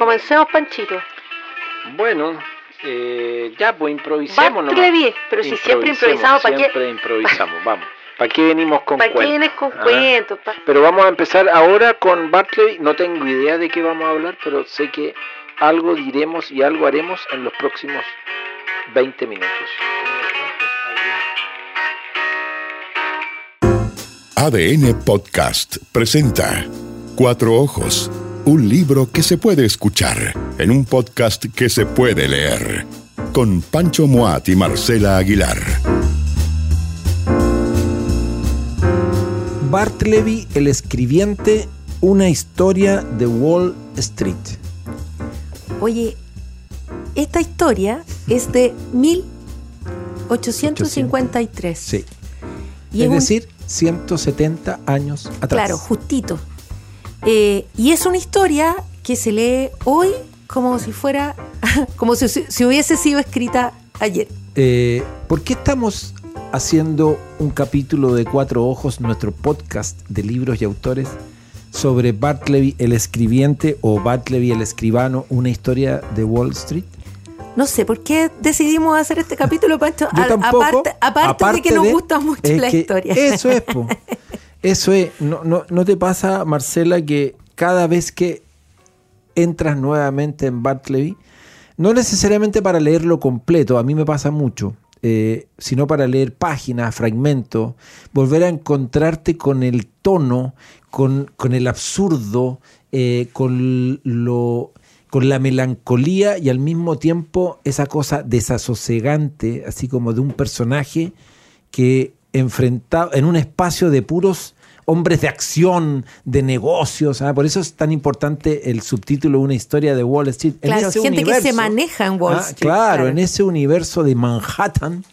Comencemos, Panchito. Bueno, eh, ya, pues improvisemos nomás. Bartleby, pero si siempre improvisamos, ¿para qué? Siempre improvisamos, vamos. ¿Para qué venimos con ¿Para qué cuentos? vienes con Ah. cuentos? pa? Pero vamos a empezar ahora con Bartleby. No tengo idea de qué vamos a hablar, pero sé que algo diremos y algo haremos en los próximos 20 minutos. ADN Podcast presenta Cuatro Ojos, un libro que se puede escuchar en un podcast que se puede leer, con Pancho Moat y Marcela Aguilar. Bartleby el escribiente, una historia de Wall Street. Oye, esta historia es de 1853. Sí. Y es un- decir, 170 años atrás. Claro, justito. Eh, y es una historia que se lee hoy como si fuera, como si, si hubiese sido escrita ayer. Eh, ¿Por qué estamos haciendo un capítulo de Cuatro Ojos, nuestro podcast de libros y autores, sobre Bartleby el escribiente o Bartleby el escribano, una historia de Wall Street? No sé por qué decidimos hacer este capítulo, Pancho. Yo A- tampoco. aparte, aparte de que nos gusta mucho la que historia. Eso es, po. Eso es. No, no, ¿No te pasa, Marcela, que cada vez que entras nuevamente en Bartleby, no necesariamente para leerlo completo, a mí me pasa mucho, eh, sino para leer páginas, fragmentos, volver a encontrarte con el tono, con, con el absurdo, eh, con lo con la melancolía y al mismo tiempo esa cosa desasosegante, así como de un personaje que enfrentado en un espacio de puros hombres de acción, de negocios, ¿ah? por eso es tan importante el subtítulo Una historia de Wall Street. En Claro, ese gente que se universo- maneja en Wall Ah, Street. Claro, en ese universo de Manhattan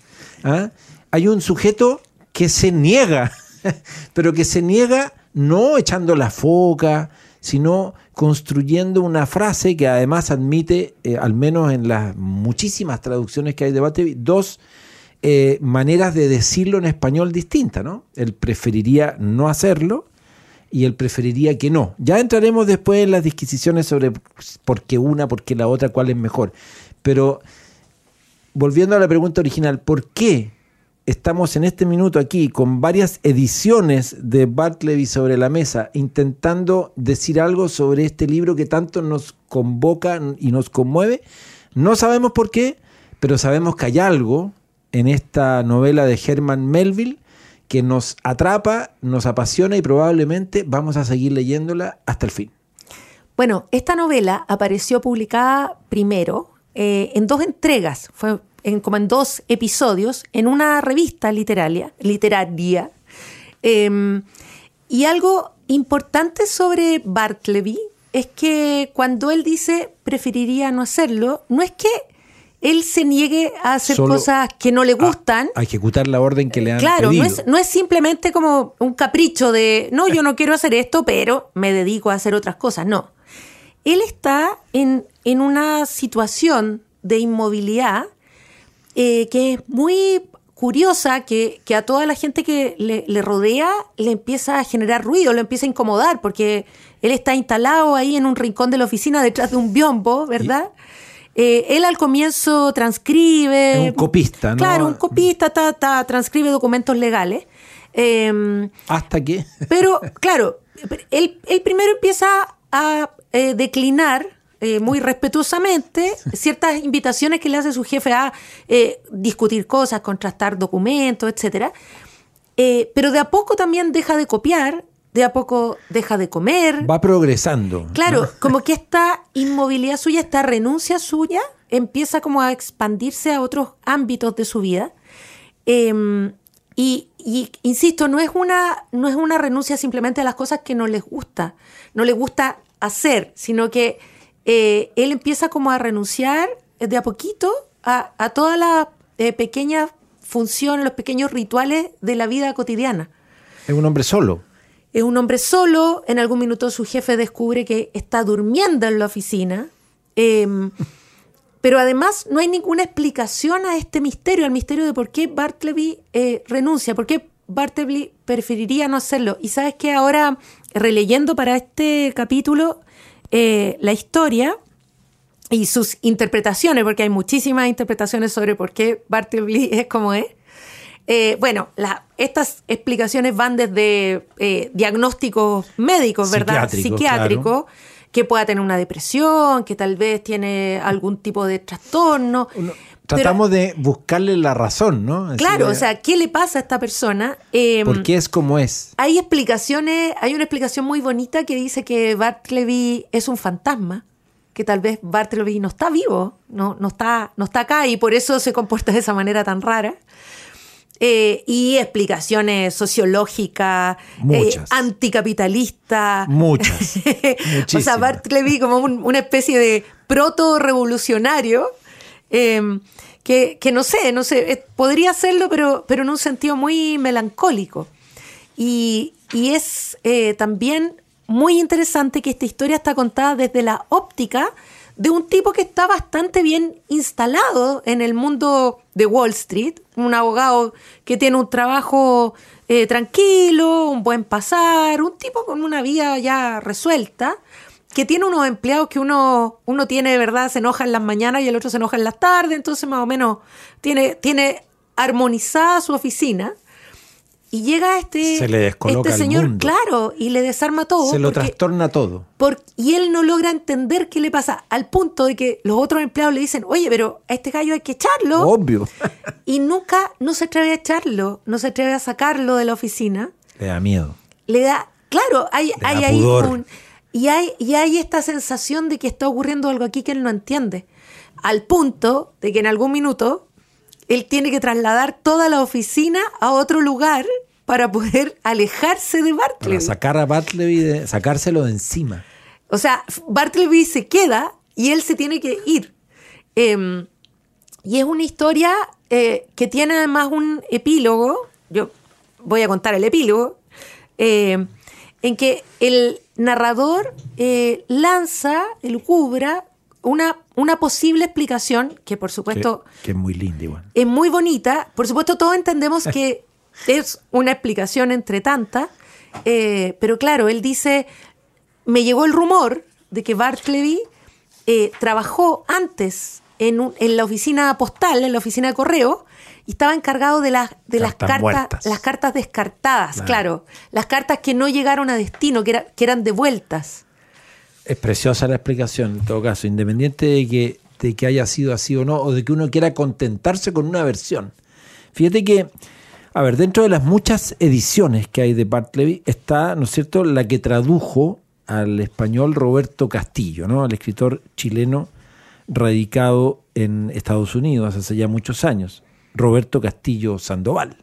¿ah? hay un sujeto que se niega, pero que se niega no echando la foca, sino construyendo una frase que además admite, eh, al menos en las muchísimas traducciones que hay de Bartleby, dos eh, maneras de decirlo en español distintas, ¿no? Él preferiría no hacerlo y él preferiría que no. Ya entraremos después en las disquisiciones sobre por qué una, por qué la otra, cuál es mejor. Pero volviendo a la pregunta original, ¿por qué estamos en este minuto aquí con varias ediciones de Bartleby sobre la mesa, intentando decir algo sobre este libro que tanto nos convoca y nos conmueve? No sabemos por qué, pero sabemos que hay algo en esta novela de Herman Melville que nos atrapa, nos apasiona y probablemente vamos a seguir leyéndola hasta el fin. Bueno, esta novela apareció publicada primero eh, en dos entregas, fue como en dos episodios, en una revista literaria, literaria. Eh, y algo importante sobre Bartleby es que cuando él dice preferiría no hacerlo, no es que él se niegue a hacer Solo cosas que no le gustan. A, a ejecutar la orden que le han Claro, no es, no es simplemente como un capricho de, no, yo no quiero hacer esto, pero me dedico a hacer otras cosas. No. Él está en, en una situación de inmovilidad eh, que es muy curiosa, que, que a toda la gente que le, le rodea le empieza a generar ruido, lo empieza a incomodar, porque él está instalado ahí en un rincón de la oficina detrás de un biombo, ¿verdad? Eh, él al comienzo transcribe. Es un copista, ¿no? Claro, un copista, ta, ta, transcribe documentos legales. Eh, Hasta que pero, claro, él, él primero empieza a eh, declinar eh, muy respetuosamente ciertas invitaciones que le hace su jefe a eh, discutir cosas, contrastar documentos, etcétera. Eh, pero de a poco también deja de copiar, de a poco deja de comer. va progresando. Claro, como que esta inmovilidad suya, esta renuncia suya, empieza como a expandirse a otros ámbitos de su vida. Eh, y, y, insisto, no es, una, no es una renuncia simplemente a las cosas que no les gusta, no le gusta hacer, sino que eh, él empieza como a renunciar de a poquito a, a todas las eh, pequeñas funciones, los pequeños rituales de la vida cotidiana. Es un hombre solo. Es un hombre solo, en algún minuto su jefe descubre que está durmiendo en la oficina, eh, pero además no hay ninguna explicación a este misterio, al misterio de por qué Bartleby eh, renuncia, por qué Bartleby preferiría no hacerlo. Y sabes que ahora, releyendo para este capítulo eh, la historia, y sus interpretaciones, porque hay muchísimas interpretaciones sobre por qué Bartleby es como es. Eh, bueno, la- estas explicaciones van desde eh, diagnósticos médicos, ¿verdad? Psiquiátricos, Psiquiátricos, que pueda tener una depresión, que tal vez tiene algún tipo de trastorno. Uno- Pero- tratamos de buscarle la razón, ¿no? Así claro, de- o sea, ¿qué le pasa a esta persona? Eh, ¿Por qué es como es? hay explicaciones, hay una explicación muy bonita que dice que Bartleby es un fantasma, que tal vez Bartleby no está vivo, no, no, está, no está acá y por eso se comporta de esa manera tan rara. Eh, y explicaciones sociológicas, eh, Muchas. anticapitalistas. Muchas. o sea. Bartleby como un- una especie de proto-revolucionario. eh, que, que no sé, no sé, podría serlo, pero, pero en un sentido muy melancólico. Y, y es también muy interesante que esta historia está contada desde la óptica de un tipo que está bastante bien instalado en el mundo de Wall Street, un abogado que tiene un trabajo eh, tranquilo, un buen pasar, un tipo con una vida ya resuelta, que tiene unos empleados que uno, uno tiene, de verdad, se enoja en las mañanas y el otro se enoja en las tardes, entonces más o menos tiene, tiene armonizada su oficina. Y llega este, Se le descoloca este el señor, mundo. claro, y le desarma todo. Se lo porque- trastorna todo. por- y él no logra entender qué le pasa, al punto de que los otros empleados le dicen, oye, pero a este gallo hay que echarlo. Obvio. Y nunca, no se atreve a echarlo, no se atreve a sacarlo de la oficina. Le da miedo. Le da, claro, hay, hay ahí un- y hay, y hay esta sensación de que está ocurriendo algo aquí que él no entiende. Al punto de que en algún minuto él tiene que trasladar toda la oficina a otro lugar para poder alejarse de Para Bartleby. sacar a Bartleby, de, sacárselo de encima. O sea, Bartleby se queda y él se tiene que ir. Eh, y es una historia eh, que tiene además un epílogo. Yo voy a contar el epílogo. eh, en que el narrador eh, lanza, el cubra, una, una posible explicación que, por supuesto, que es muy lindo igual. es muy bonita. Por supuesto, todos entendemos que es una explicación entre tantas. eh, pero claro, él dice, me llegó el rumor de que Bartleby eh, trabajó antes en, un- en la oficina postal, en la oficina de correo, y estaba encargado de las, de las Cartas las cartas descartadas, Claro. claro. Las cartas que no llegaron a destino, que, era- que eran devueltas. Es preciosa la explicación, en todo caso, independiente de que, de que haya sido así o no, o de que uno quiera contentarse con una versión. Fíjate que, a ver, dentro de las muchas ediciones que hay de Bartleby está, ¿no es cierto?, la que tradujo al español Roberto Castillo, ¿no?, al escritor chileno radicado en Estados Unidos hace ya muchos años, Roberto Castillo Sandoval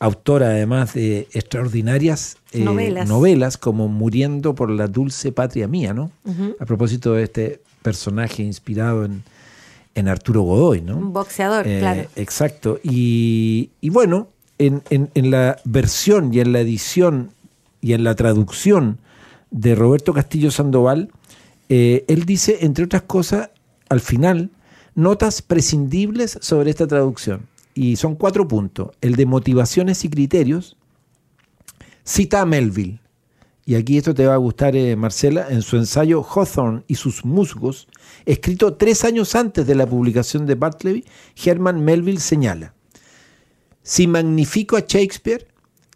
autora además de extraordinarias eh, Novelas. novelas como Muriendo por la dulce patria mía, ¿no? A propósito de este personaje inspirado en, en Arturo Godoy, ¿no? Un boxeador, Eh, claro. Exacto. Y, y bueno, en, en- en la versión y en la edición y en la traducción de Roberto Castillo Sandoval, eh, él dice, entre otras cosas, al final, notas prescindibles sobre esta traducción. Y son cuatro puntos. El de motivaciones y criterios. Cita a Melville. Y aquí esto te va a gustar, eh, Marcela, en su ensayo Hawthorne y sus musgos, escrito tres años antes de la publicación de Bartleby, Herman Melville señala, si magnifico a Shakespeare,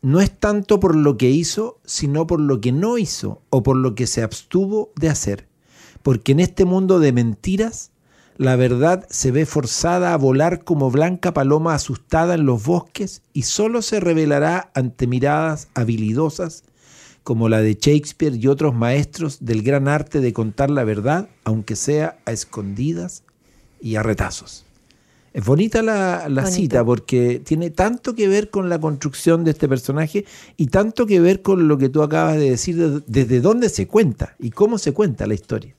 no es tanto por lo que hizo, sino por lo que no hizo o por lo que se abstuvo de hacer. Porque en este mundo de mentiras, la verdad se ve forzada a volar como blanca paloma asustada en los bosques y solo se revelará ante miradas habilidosas como la de Shakespeare y otros maestros del gran arte de contar la verdad, aunque sea a escondidas y a retazos. Es bonita la, la cita porque tiene tanto que ver con la construcción de este personaje y tanto que ver con lo que tú acabas de decir, de- desde dónde se cuenta y cómo se cuenta la historia.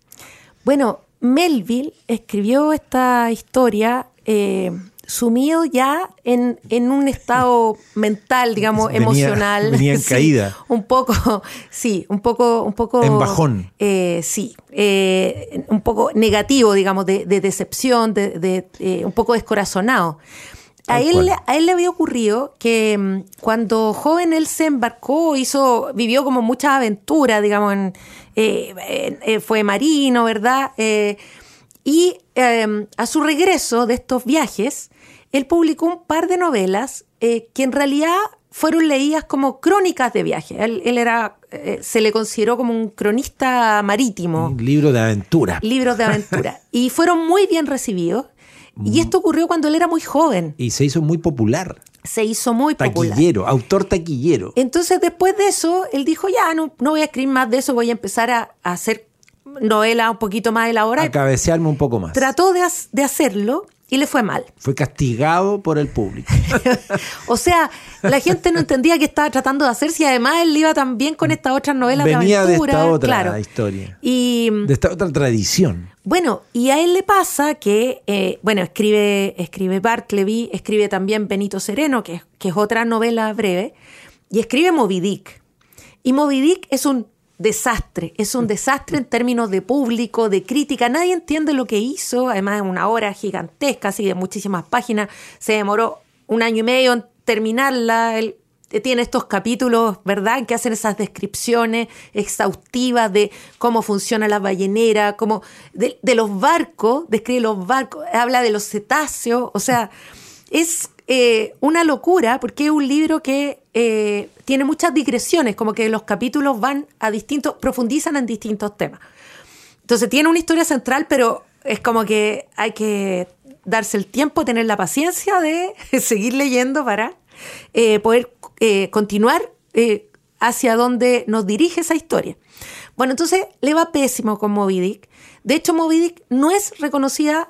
Bueno, Melville escribió esta historia eh, sumido ya en, en un estado mental, digamos, Venía- emocional. venía en Sí, caída. Un poco, sí, un poco, un poco. En bajón. eh, sí, eh, un poco negativo, digamos, de, de decepción, de, de, eh, un poco descorazonado. A él, a él le había ocurrido que mm, cuando joven él se embarcó, hizo, vivió como muchas aventuras, digamos, en, eh, eh, fue marino, ¿verdad? Eh, Y eh, a su regreso de estos viajes, él publicó un par de novelas que en realidad fueron leídas como crónicas de viaje. Él, él era, se le consideró como un cronista marítimo. Un libro de aventura. Libros de aventura. y fueron muy bien recibidos. Y esto ocurrió cuando él era muy joven. Y se hizo muy popular. Se hizo muy popular. Taquillero, autor taquillero. Entonces, después de eso, él dijo, ya, no, no voy a escribir más de eso, voy a empezar a, a hacer novela un poquito más elaborada. A cabecearme un poco más. Trató de, de hacerlo y le fue mal. Fue castigado por el público. o sea, la gente no entendía qué estaba tratando de hacer si además él iba también con estas otras novelas Venía de de aventura. esta otra claro. historia. Y De esta otra tradición. bueno, y a él le pasa que, eh, bueno, escribe, escribe Bartleby, escribe también Benito Sereno, que, que es otra novela breve, y escribe Moby Dick. Y Moby Dick es un desastre, es un desastre en términos de público, de crítica, nadie entiende lo que hizo, además es una obra gigantesca, así de muchísimas páginas, se demoró un año y medio en terminarla, él tiene estos capítulos, ¿verdad?, que hacen esas descripciones exhaustivas de cómo funciona la ballenera, cómo, de los barcos, describe los barcos, habla de los cetáceos, o sea, es eh, una locura porque es un libro que eh, tiene muchas digresiones, como que los capítulos van a distintos, profundizan en distintos temas. Entonces tiene una historia central, pero es como que hay que darse el tiempo, tener la paciencia de seguir leyendo para eh, poder continuar hacia donde nos dirige esa historia. Bueno, entonces le va pésimo con Moby Dick. De hecho, Moby Dick no es reconocida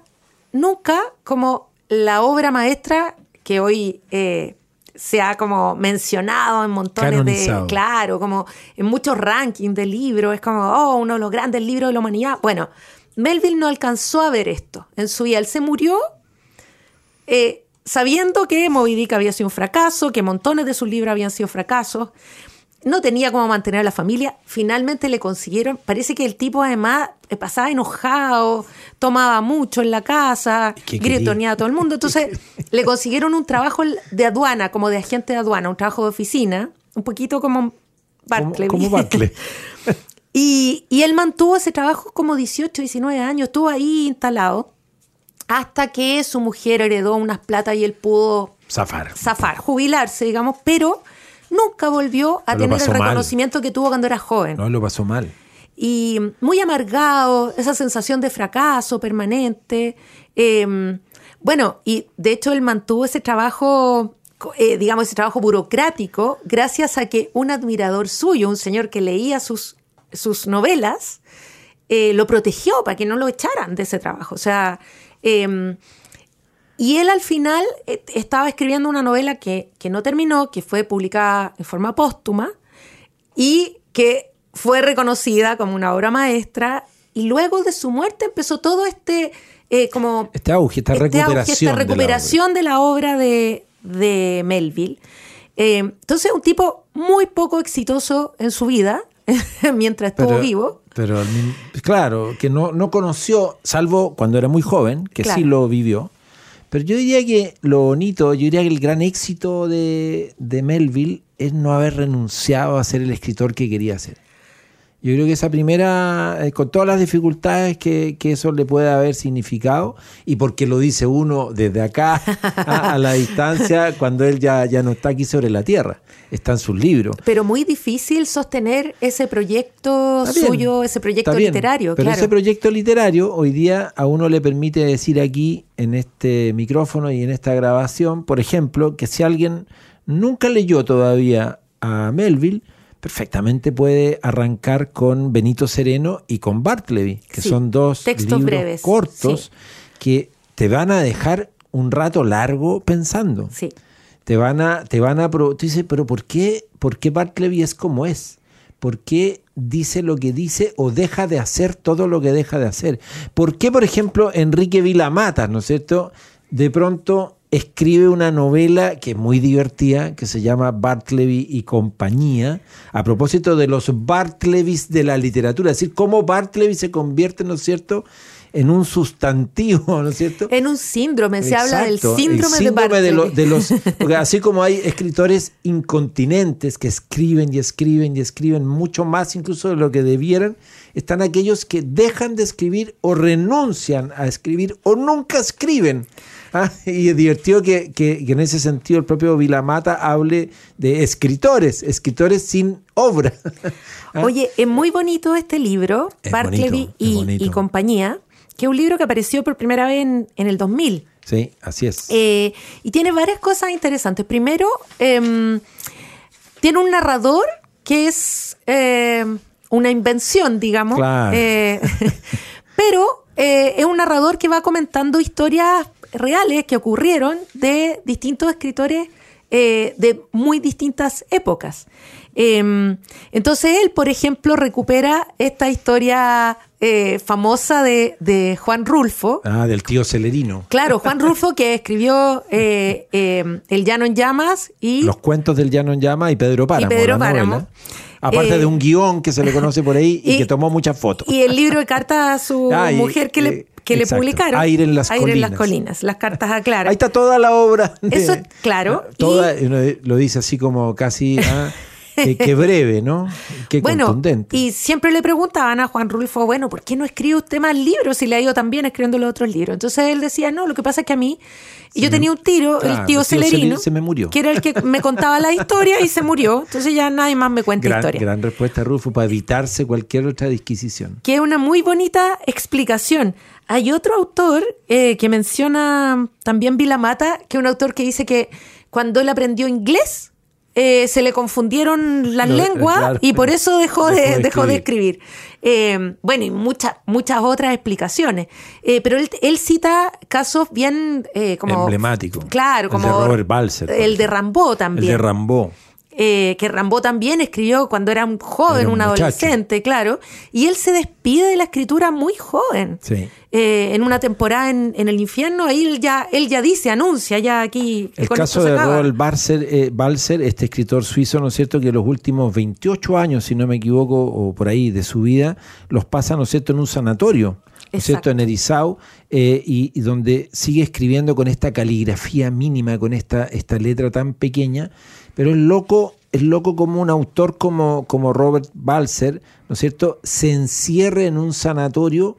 nunca como la obra maestra que hoy eh, se ha como mencionado en montones Canonizado. de... Claro, como en muchos rankings de libros, es como, oh, uno de los grandes libros de la humanidad. Bueno, Melville no alcanzó a ver esto en su vida. Él se murió eh, sabiendo que Moby Dick había sido un fracaso, que montones de sus libros habían sido fracasos. No tenía cómo mantener a la familia. Finalmente le consiguieron. Parece que el tipo además pasaba enojado, tomaba mucho en la casa, gritoneaba a todo el mundo. Entonces le consiguieron un trabajo de aduana, como de agente de aduana, un trabajo de oficina, un poquito como Como, Barclay. como Barclay. Y, y él mantuvo ese trabajo como 18, 19 años, estuvo ahí instalado hasta que su mujer heredó unas plata y él pudo Zafar. zafar, jubilarse, digamos, pero nunca volvió a tener el mal. reconocimiento que tuvo cuando era joven. No, lo pasó mal. Y muy amargado, esa sensación de fracaso permanente. Eh, bueno, y de hecho él mantuvo ese trabajo, eh, digamos, ese trabajo burocrático, gracias a que un admirador suyo, un señor que leía sus, sus novelas, eh, lo protegió para que no lo echaran de ese trabajo. O sea, eh, y él al final eh, estaba escribiendo una novela que, que no terminó, que fue publicada en forma póstuma y que fue reconocida como una obra maestra. Y luego de su muerte empezó todo este eh, como Este auge, esta este auge, recuperación. esta de la recuperación de la obra de, de Melville. Eh, entonces, un tipo muy poco exitoso en su vida, mientras estuvo Pero- vivo. Pero claro, que no, no conoció, salvo cuando era muy joven, que sí lo vivió. Pero yo diría que lo bonito, yo diría que el gran éxito de, de Melville es no haber renunciado a ser el escritor que quería ser. Yo creo que esa primera, eh, con todas las dificultades que, que eso le puede haber significado, y porque lo dice uno desde acá a, a la distancia, cuando él ya, ya no está aquí sobre la tierra, está en sus libros. Pero muy difícil sostener ese proyecto bien, suyo, ese proyecto bien, literario. Pero claro. ese proyecto literario hoy día a uno le permite decir aquí, en este micrófono y en esta grabación, por ejemplo, que si alguien nunca leyó todavía a Melville, perfectamente puede arrancar con Benito Sereno y con Bartleby, que Sí, son dos textos libros breves, cortos que te van a dejar un rato largo pensando Sí. te van a, te van a, tú dices, pero ¿por qué, por qué Bartleby es como es? ¿Por qué dice lo que dice o deja de hacer todo lo que deja de hacer? ¿Por qué, por ejemplo, Enrique Vilamatas, ¿no es cierto? De pronto escribe una novela que es muy divertida, que se llama Bartleby y compañía, a propósito de los Bartlebys de la literatura, es decir, cómo Bartleby se convierte, ¿no es cierto?, en un sustantivo, ¿no es cierto? En un síndrome, se habla del síndrome, el de Bartleby. lo- de los, porque así como hay escritores incontinentes que escriben y escriben y escriben mucho más incluso de lo que debieran, están aquellos que dejan de escribir o renuncian a escribir o nunca escriben. Ah, Y es divertido que, que- que en ese sentido el propio Vilamata hable de escritores, escritores sin obra. Ah, Oye, es muy bonito este libro, Es Bartleby bonito, es y, bonito. y compañía, que es un libro que apareció por primera vez en, en el 2000. Sí, así es. Eh, y tiene varias cosas interesantes. Primero, em, tiene un narrador que es em, una invención, digamos. Claro. Eh, pero eh, es un narrador que va comentando historias reales que ocurrieron de distintos escritores eh, de muy distintas épocas. Em, entonces él, por ejemplo, recupera esta historia eh, famosa de, de Juan Rulfo, Ah, del tío Celerino. Claro, Juan Rulfo que escribió eh, eh, El Llano en Llamas y Los cuentos del Llano en Llama y Pedro Páramo. Pedro la Páramo. Aparte Eh, de un guion que se le conoce por ahí y, y- que tomó muchas fotos. y el libro de cartas a su Ah, y- mujer que, le, que le publicaron. Aire en las en las colinas. colinas, las cartas a Clara. Ahí está toda la obra. de- Eso, claro, Toda, uno lo dice así como casi. ah, que breve, ¿no? Qué bueno, contundente. y siempre le preguntaban a Juan Rulfo, bueno, ¿por qué no escribe usted más libros si le ha ido tan bien escribiendo los otros libros? Entonces él decía, no, lo que pasa es que a mí, yo tenía un tiro, claro, el tío el tío Celerino, Celer- se me murió. que era el que me contaba la historia y se murió. Entonces ya nadie más me cuenta gran, historia. gran respuesta, Rufo, para evitarse cualquier otra disquisición. que es una muy bonita explicación. Hay otro autor eh, que menciona también Vilamata, que es un autor que dice que cuando él aprendió inglés, eh, se le confundieron las No, eh, lenguas claro. y por eso dejó de, Dejó de dejó de escribir. Eh, bueno, y muchas muchas otras explicaciones. Eh, pero él, él cita casos bien eh, como... Emblemáticos. Claro, El como... de Robert Balser, El de. Rambo El también de Rambó. Eh, que Rambo también escribió cuando era un joven, Era un adolescente, claro, y él se despide de la escritura muy joven. Sí. Eh, en una temporada en, en el infierno, ahí él ya, él ya dice, anuncia ya aquí. El caso de. Robert Balser, eh, este escritor suizo, ¿no es cierto?, que los últimos 28 años, si no me equivoco, o por ahí de su vida, los pasa, ¿no es cierto?, en un sanatorio, ¿no es cierto?, en Erizau, eh, y, y donde sigue escribiendo con esta caligrafía mínima, con esta, esta letra tan pequeña, pero es loco, es loco como un autor como, como Robert Balser, ¿no es cierto?, se encierre en un sanatorio,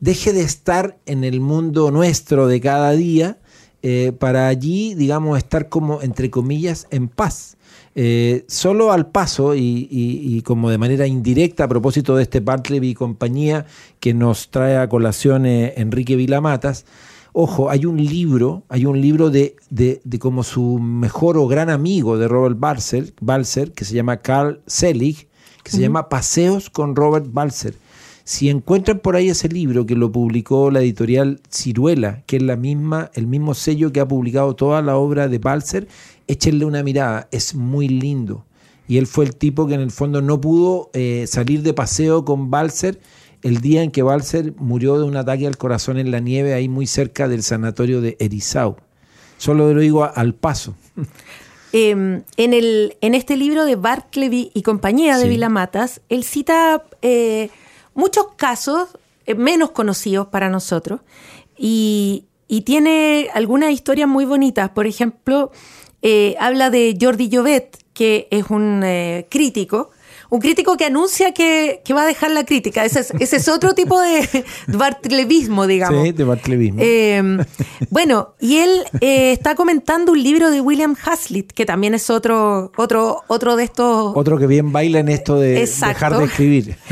deje de estar en el mundo nuestro de cada día, eh, para allí, digamos, estar como, entre comillas, en paz. Eh, solo al paso y, como de manera indirecta a propósito de este Bartleby y compañía que nos trae a colación eh, Enrique Vilamatas, ojo, hay un libro, hay un libro de, de, de como su mejor o gran amigo de Robert Balser, Balser que se llama Carl Selig, que se llama Paseos con Robert Balser. Si encuentran por ahí ese libro que lo publicó la editorial Ciruela, que es la misma, el mismo sello que ha publicado toda la obra de Balser, échenle una mirada, es muy lindo. Y él fue el tipo que en el fondo no pudo eh, salir de paseo con Balser el día en que Balser murió de un ataque al corazón en la nieve, ahí muy cerca del sanatorio de Erizau. Solo lo digo al paso. Eh, en, el, en este libro de Bartleby y compañía de Sí. Vilamatas, él cita eh, muchos casos eh, menos conocidos para nosotros y, y tiene algunas historias muy bonitas. Por ejemplo, eh, habla de Jordi Llobet, que es un crítico. Un crítico que anuncia que, que va a dejar la crítica. Ese es, ese es otro tipo de bartlebismo, digamos. Sí, de Bartlebismo. Eh, bueno, y él eh, está comentando un libro de William Hazlitt, que también es otro, otro, otro de estos. Otro que bien baila en esto de Exacto. dejar de escribir.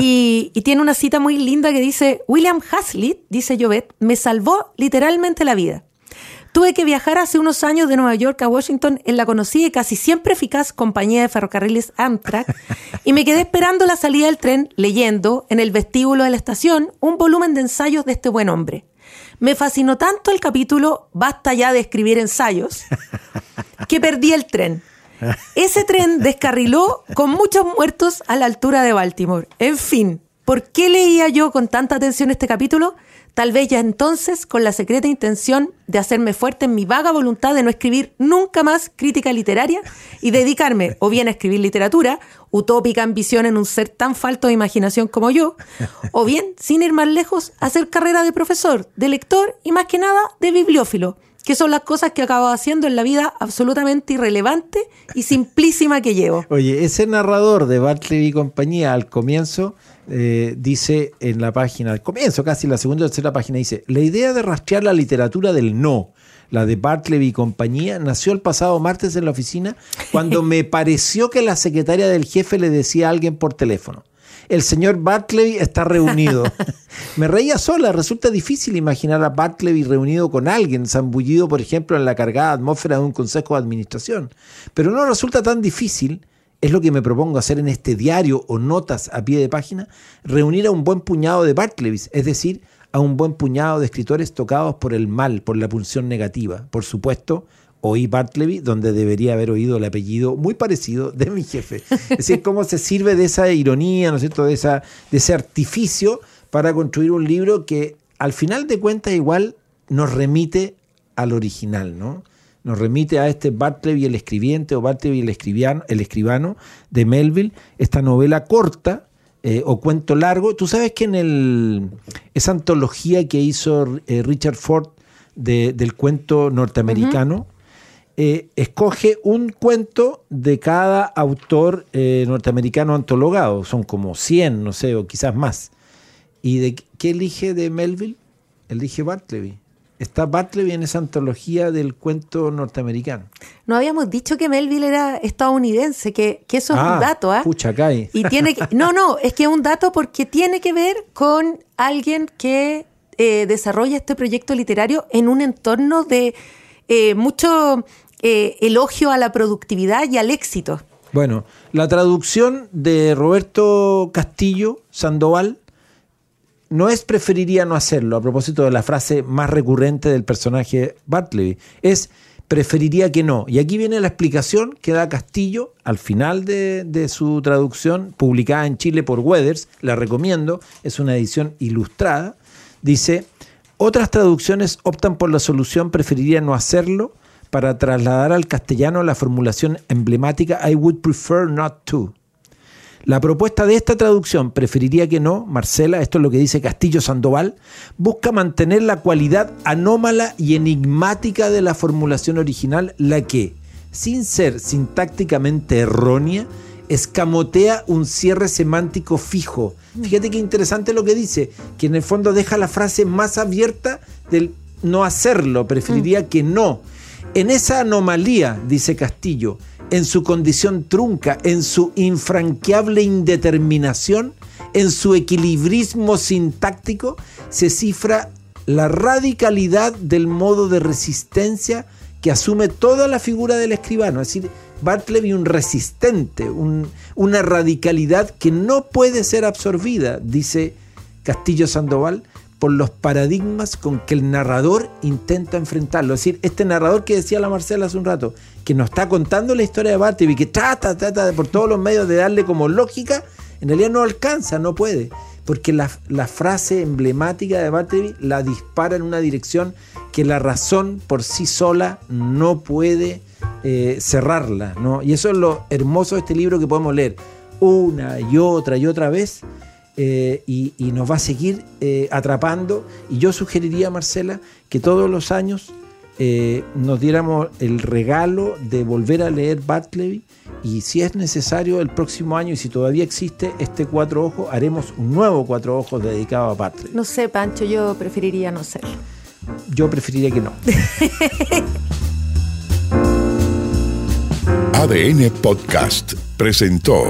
Y, y tiene una cita muy linda que dice: William Hazlitt, dice Jovet, me salvó literalmente la vida. Tuve que viajar hace unos años de Nueva York a Washington en la conocida y casi siempre eficaz compañía de ferrocarriles Amtrak y me quedé esperando la salida del tren leyendo en el vestíbulo de la estación un volumen de ensayos de este buen hombre. Me fascinó tanto el capítulo Basta ya de escribir ensayos que perdí el tren. Ese tren descarriló con muchos muertos a la altura de Baltimore. En fin, ¿Por qué leía yo con tanta atención este capítulo? Tal vez ya entonces con la secreta intención de hacerme fuerte en mi vaga voluntad de no escribir nunca más crítica literaria y dedicarme o bien a escribir literatura, utópica ambición en un ser tan falto de imaginación como yo, o bien, sin ir más lejos, hacer carrera de profesor, de lector y más que nada de bibliófilo, que son las cosas que acabo haciendo en la vida absolutamente irrelevante y simplísima que llevo. Oye, ese narrador de Bartleby y compañía al comienzo eh, dice en la página, al comienzo, casi la segunda o tercera página, dice, la idea de rastrear la literatura del no, la de Bartleby y compañía, nació el pasado martes en la oficina cuando me pareció que la secretaria del jefe le decía a alguien por teléfono. El señor Bartleby está reunido. Me reía sola. Resulta difícil imaginar a Bartleby reunido con alguien, zambullido, por ejemplo, en la cargada atmósfera de un consejo de administración. Pero no resulta tan difícil es lo que me propongo hacer en este diario o notas a pie de página, reunir a un buen puñado de Bartleys, es decir, a un buen puñado de escritores tocados por el mal, por la pulsión negativa. Por supuesto, oí Bartleby, donde debería haber oído el apellido muy parecido de mi jefe. Es decir, cómo se sirve de esa ironía, ¿no es cierto?, de, esa, de ese artificio para construir un libro que al final de cuentas igual nos remite al original, ¿no? nos remite a este Bartleby el escribiente o Bartleby el, escribiano, el escribano de Melville, esta novela corta eh, o cuento largo. Tú sabes que en el, esa antología que hizo eh, Richard Ford del cuento norteamericano, eh, escoge un cuento de cada autor norteamericano antologado. Son como 100, no sé, o quizás más. ¿Y de qué elige de Melville? Elige Bartleby está Bartleby en esa antología del cuento norteamericano. No habíamos dicho que Melville era estadounidense, que, eso es un ah, dato, ¿ah? Pucha, cae. Y tiene no, no, es que es un dato porque tiene que ver con alguien que eh, desarrolla este proyecto literario en un entorno de eh, mucho eh, elogio a la productividad y al éxito. Bueno, la traducción de Roberto Castillo Sandoval no es preferiría no hacerlo, a propósito de la frase más recurrente del personaje Bartleby, es preferiría que no. Y aquí viene la explicación que da Castillo al final de, su traducción, publicada en Chile por Weathers, la recomiendo, es una edición ilustrada, dice, otras traducciones optan por la solución preferiría no hacerlo para trasladar al castellano la formulación emblemática I would prefer not to. La propuesta de esta traducción, preferiría que no, Marcela, esto es lo que dice Castillo Sandoval, busca mantener la cualidad anómala y enigmática de la formulación original, la que, sin ser sintácticamente errónea, escamotea un cierre semántico fijo. Fíjate qué interesante lo que dice, que en el fondo deja la frase más abierta del no hacerlo, preferiría mm. que no. En esa anomalía, dice Castillo, en su condición trunca, en su infranqueable indeterminación, en su equilibrismo sintáctico, se cifra la radicalidad del modo de resistencia que asume toda la figura del escribano. Es decir, Bartleby un resistente, una radicalidad que no puede ser absorbida, dice Castillo Sandoval, por los paradigmas con que el narrador intenta enfrentarlo. Es decir, este narrador que decía la Marcela hace un rato, que nos está contando la historia de Bartleby, que trata, trata por todos los medios de darle como lógica, en realidad no alcanza, no puede. Porque la, frase emblemática de Bartleby la dispara en una dirección que la razón por sí sola no puede eh, cerrarla. ¿no? Y eso es lo hermoso de este libro que podemos leer una y otra y otra vez eh, y, nos va a seguir eh, atrapando. Y yo sugeriría, Marcela, que todos los años eh, nos diéramos el regalo de volver a leer Bartleby y si es necesario el próximo año y si todavía existe este Cuatro Ojos, haremos un nuevo Cuatro Ojos dedicado a Bartleby. No sé, Pancho, yo preferiría no serlo. Yo preferiría que no. ADN Podcast presentó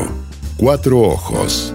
Cuatro Ojos.